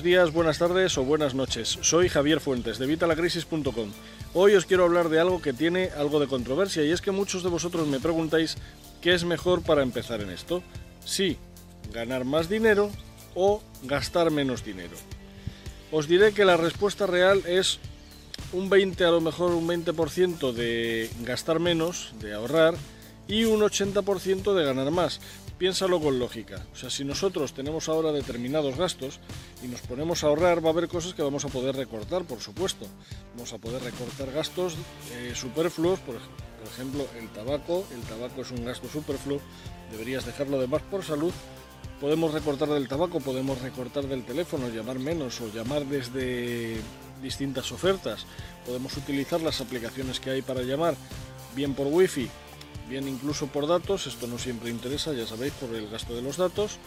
buenos días, buenas tardes o buenas noches. Soy Javier Fuentes de Vitalacrisis.com. Hoy os quiero hablar de algo que tiene algo de controversia y es que muchos de vosotros me preguntáis qué es mejor para empezar en esto. Sí, ganar más dinero o gastar menos dinero. Os diré que la respuesta real es un 20, a lo mejor un 20% de gastar menos, de ahorrar, y un 80% de ganar más. Piénsalo con lógica. O sea, si nosotros tenemos ahora determinados gastos y nos ponemos a ahorrar, va a haber cosas que vamos a poder recortar, por supuesto. Vamos a poder recortar gastos eh, superfluos, por, por ejemplo, el tabaco. El tabaco es un gasto superfluo, deberías dejarlo de más por salud. Podemos recortar del tabaco, podemos recortar del teléfono, llamar menos o llamar desde distintas ofertas. Podemos utilizar las aplicaciones que hay para llamar, bien por wifi, bien incluso por datos, esto no siempre interesa, ya sabéis, por el gasto de los datos.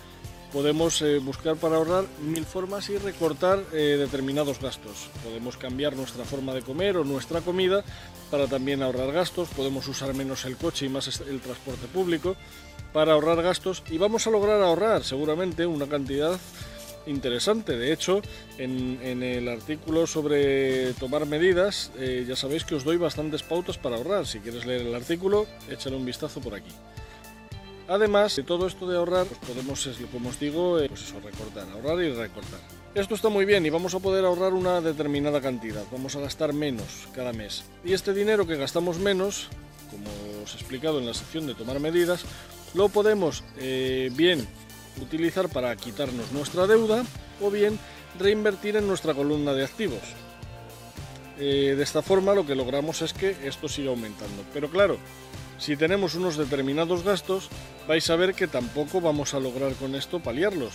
Podemos eh, buscar para ahorrar mil formas y recortar eh, determinados gastos. Podemos cambiar nuestra forma de comer o nuestra comida para también ahorrar gastos. Podemos usar menos el coche y más el transporte público para ahorrar gastos y vamos a lograr ahorrar seguramente una cantidad interesante. De hecho, en, el artículo sobre tomar medidas, eh, ya sabéis que os doy bastantes pautas para ahorrar. Si quieres leer el artículo, échale un vistazo por aquí. Además de todo esto de ahorrar, pues podemos, como os digo, eh, pues eso, recortar, ahorrar y recortar. Esto está muy bien y vamos a poder ahorrar una determinada cantidad, vamos a gastar menos cada mes. Y este dinero que gastamos menos, como os he explicado en la sección de tomar medidas, lo podemos eh, bien utilizar para quitarnos nuestra deuda o bien reinvertir en nuestra columna de activos. Eh, de esta forma lo que logramos es que esto siga aumentando. Pero claro, si tenemos unos determinados gastos, vais a ver que tampoco vamos a lograr con esto paliarlos.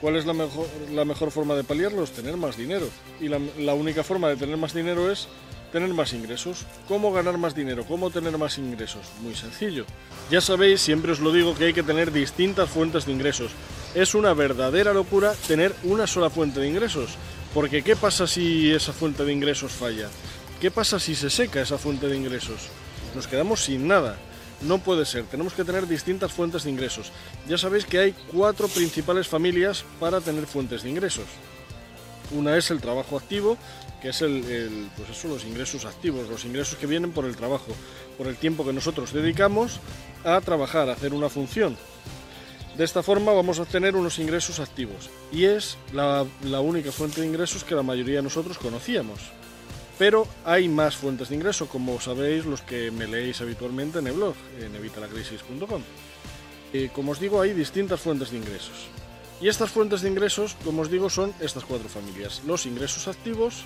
¿Cuál es la mejor, la mejor forma de paliarlos? Tener más dinero. Y la única forma de tener más dinero es tener más ingresos. ¿Cómo ganar más dinero? ¿Cómo tener más ingresos? Muy sencillo. Ya sabéis, siempre os lo digo, que hay que tener distintas fuentes de ingresos. Es una verdadera locura tener una sola fuente de ingresos. Porque ¿qué pasa si esa fuente de ingresos falla? ¿Qué pasa si se seca esa fuente de ingresos? Nos quedamos sin nada. No puede ser, tenemos que tener distintas fuentes de ingresos. Ya sabéis que hay cuatro principales familias para tener fuentes de ingresos. Una es el trabajo activo, que es el, pues eso, los ingresos activos, los ingresos que vienen por el trabajo, por el tiempo que nosotros dedicamos a trabajar, a hacer una función. De esta forma vamos a obtener unos ingresos activos y es la, la única fuente de ingresos que la mayoría de nosotros conocíamos. Pero hay más fuentes de ingreso, como sabéis los que me leéis habitualmente en el blog, en evitalacrisis.com. Eh, como os digo, hay distintas fuentes de ingresos. Y estas fuentes de ingresos, como os digo, son estas cuatro familias. Los ingresos activos,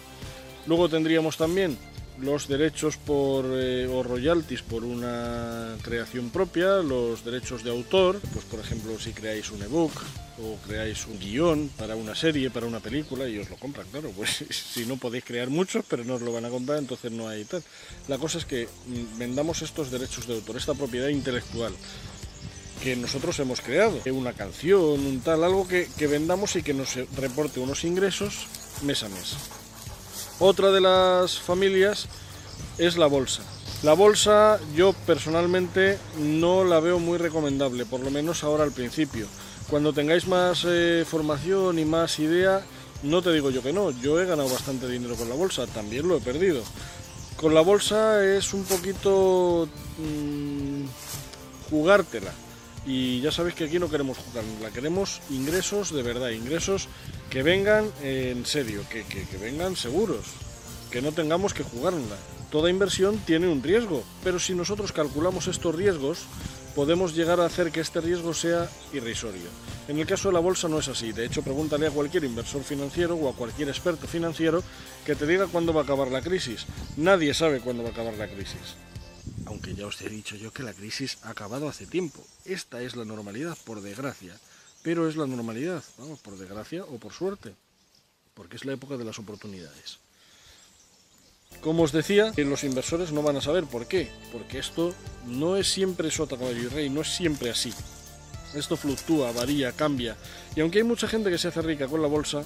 luego tendríamos también los derechos por, eh, o royalties por una creación propia, los derechos de autor, pues por ejemplo si creáis un ebook o creáis un guion para una serie, para una película y os lo compran, claro, pues si no podéis crear muchos pero no os lo van a comprar entonces no hay tal. La cosa es que mm, vendamos estos derechos de autor, esta propiedad intelectual que nosotros hemos creado. Una canción, un tal, algo que, vendamos y que nos reporte unos ingresos mes a mes. Otra de las familias es la bolsa. La bolsa yo personalmente no la veo muy recomendable, por lo menos ahora al principio. Cuando tengáis más eh, formación y más idea, no te digo yo que no, yo he ganado bastante dinero con la bolsa, también lo he perdido. Con la bolsa es un poquito mm, jugártela y ya sabéis que aquí no queremos la queremos ingresos de verdad, ingresos que vengan en serio, que, que, vengan seguros, que no tengamos que jugárnosla. Toda inversión tiene un riesgo, pero si nosotros calculamos estos riesgos, podemos llegar a hacer que este riesgo sea irrisorio. En el caso de la bolsa no es así, de hecho pregúntale a cualquier inversor financiero o a cualquier experto financiero que te diga cuándo va a acabar la crisis. Nadie sabe cuándo va a acabar la crisis aunque ya os he dicho yo que la crisis ha acabado hace tiempo. Esta es la normalidad, por desgracia. Pero es la normalidad, vamos, por desgracia o por suerte, porque es la época de las oportunidades. Como os decía, los inversores no van a saber por qué, porque esto no es siempre sota, caballo y rey, no es siempre así. Esto fluctúa, varía, cambia, y aunque hay mucha gente que se hace rica con la bolsa,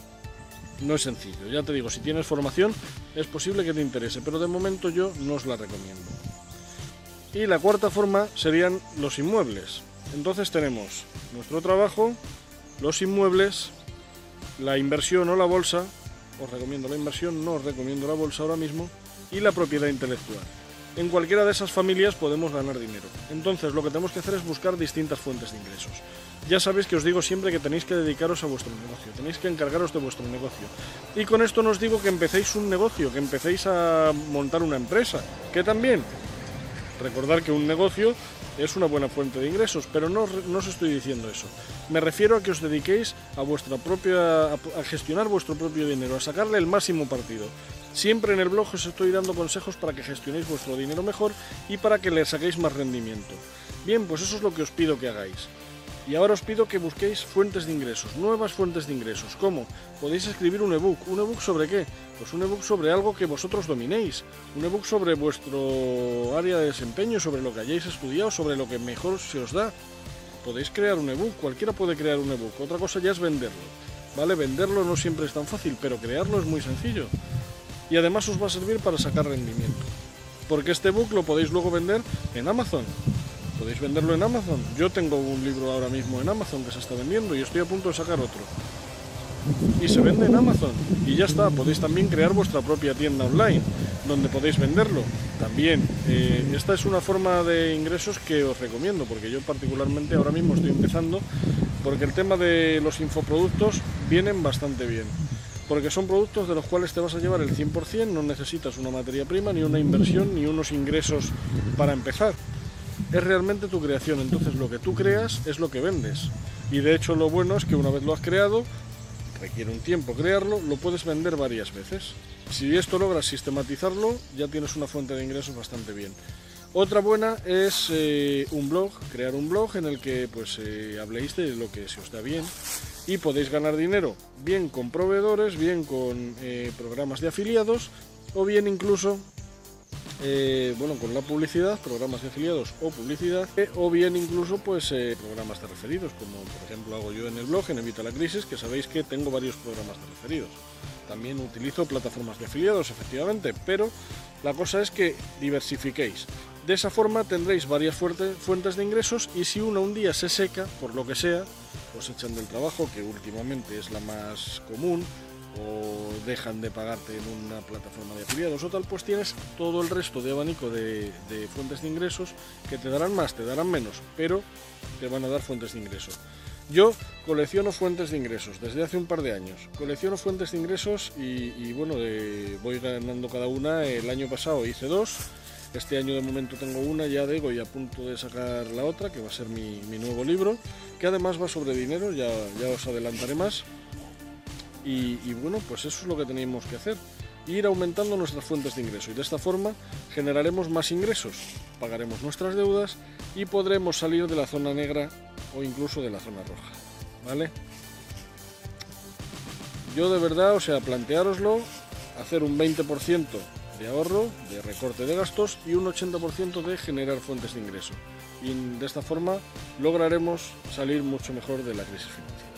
no es sencillo. Ya te digo, si tienes formación, es posible que te interese, pero de momento yo no os la recomiendo. Y la cuarta forma serían los inmuebles. Entonces tenemos nuestro trabajo, los inmuebles la inversión o la bolsa, os recomiendo la inversión, no os recomiendo la bolsa ahora mismo, y la propiedad intelectual. En cualquiera de esas familias podemos ganar dinero. Entonces lo que tenemos que hacer es buscar distintas fuentes de ingresos. Ya sabéis que os digo siempre que tenéis que dedicaros a vuestro negocio, tenéis que encargaros de vuestro negocio. Y con esto no os digo que empecéis un negocio, que empecéis a montar una empresa, que también. Recordar que un negocio es una buena fuente de ingresos, pero no, no os estoy diciendo eso. Me refiero a que os dediquéis a vuestra propia a gestionar vuestro propio dinero, a sacarle el máximo partido. Siempre en el blog os estoy dando consejos para que gestionéis vuestro dinero mejor y para que le saquéis más rendimiento. Bien, pues eso es lo que os pido que hagáis. Y ahora os pido que busquéis fuentes de ingresos, nuevas fuentes de ingresos. ¿Cómo? Podéis escribir un ebook. ¿Un ebook sobre qué? Pues un ebook sobre algo que vosotros dominéis. Un ebook sobre vuestro área de desempeño, sobre lo que hayáis estudiado, sobre lo que mejor se os da. Podéis crear un ebook, cualquiera puede crear un ebook. Otra cosa ya es venderlo. ¿Vale? Venderlo no siempre es tan fácil, pero crearlo es muy sencillo. Y además os va a servir para sacar rendimiento. Porque este ebook lo podéis luego vender en Amazon podéis venderlo en Amazon. Yo tengo un libro ahora mismo en Amazon que se está vendiendo y estoy a punto de sacar otro. Y se vende en Amazon. Y ya está, podéis también crear vuestra propia tienda online donde podéis venderlo. También, eh, esta es una forma de ingresos que os recomiendo, porque yo particularmente ahora mismo estoy empezando, porque el tema de los infoproductos vienen bastante bien. Porque son productos de los cuales te vas a llevar el 100%, no necesitas una materia prima, ni una inversión, ni unos ingresos para empezar es realmente tu creación. Entonces lo que tú creas es lo que vendes. Y de hecho lo bueno es que una vez lo has creado, requiere un tiempo crearlo, lo puedes vender varias veces. Si esto logras sistematizarlo, ya tienes una fuente de ingresos bastante bien. Otra buena es eh, un blog, crear un blog en el que pues eh, habléis de lo que se os da bien y podéis ganar dinero, bien con proveedores, bien con eh, programas de afiliados o bien incluso eh, bueno, con la publicidad, programas de afiliados o publicidad, eh, o bien incluso pues eh, programas de referidos, como por ejemplo hago yo en el blog, en Evita la Crisis, que sabéis que tengo varios programas de referidos. También utilizo plataformas de afiliados, efectivamente, pero la cosa es que diversifiquéis. De esa forma tendréis varias fuentes de ingresos y si una un día se seca, por lo que sea, os echan del trabajo, que últimamente es la más común, o dejan de pagarte en una plataforma de afiliados o tal, pues tienes todo el resto de abanico de, fuentes de ingresos que te darán más, te darán menos, pero te van a dar fuentes de ingresos. Yo colecciono fuentes de ingresos desde hace un par de años. Colecciono fuentes de ingresos y, bueno, voy ganando cada una. El año pasado hice dos. Este año de momento tengo una ya de y a punto de sacar la otra, que va a ser mi, nuevo libro, que además va sobre dinero, ya, ya os adelantaré más. Y, bueno, pues eso es lo que tenemos que hacer, ir aumentando nuestras fuentes de ingreso y de esta forma generaremos más ingresos, pagaremos nuestras deudas y podremos salir de la zona negra o incluso de la zona roja. ¿Vale? Yo de verdad, o sea, planteároslo, hacer un 20% de ahorro, de recorte de gastos y un 80% de generar fuentes de ingreso. Y de esta forma lograremos salir mucho mejor de la crisis financiera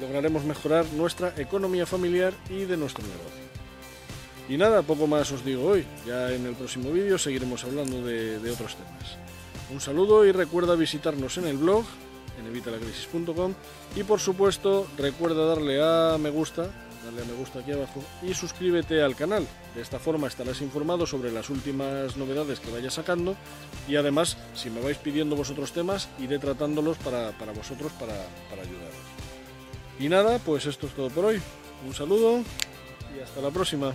lograremos mejorar nuestra economía familiar y de nuestro negocio. Y nada, poco más os digo hoy. Ya en el próximo vídeo seguiremos hablando de, otros temas. Un saludo y recuerda visitarnos en el blog, en evitalacrisis.com y por supuesto recuerda darle a me gusta, darle a me gusta aquí abajo y suscríbete al canal. De esta forma estarás informado sobre las últimas novedades que vaya sacando y además si me vais pidiendo vosotros temas iré tratándolos para, vosotros para, ayudaros. Y nada, pues esto es todo por hoy. Un saludo y hasta la próxima.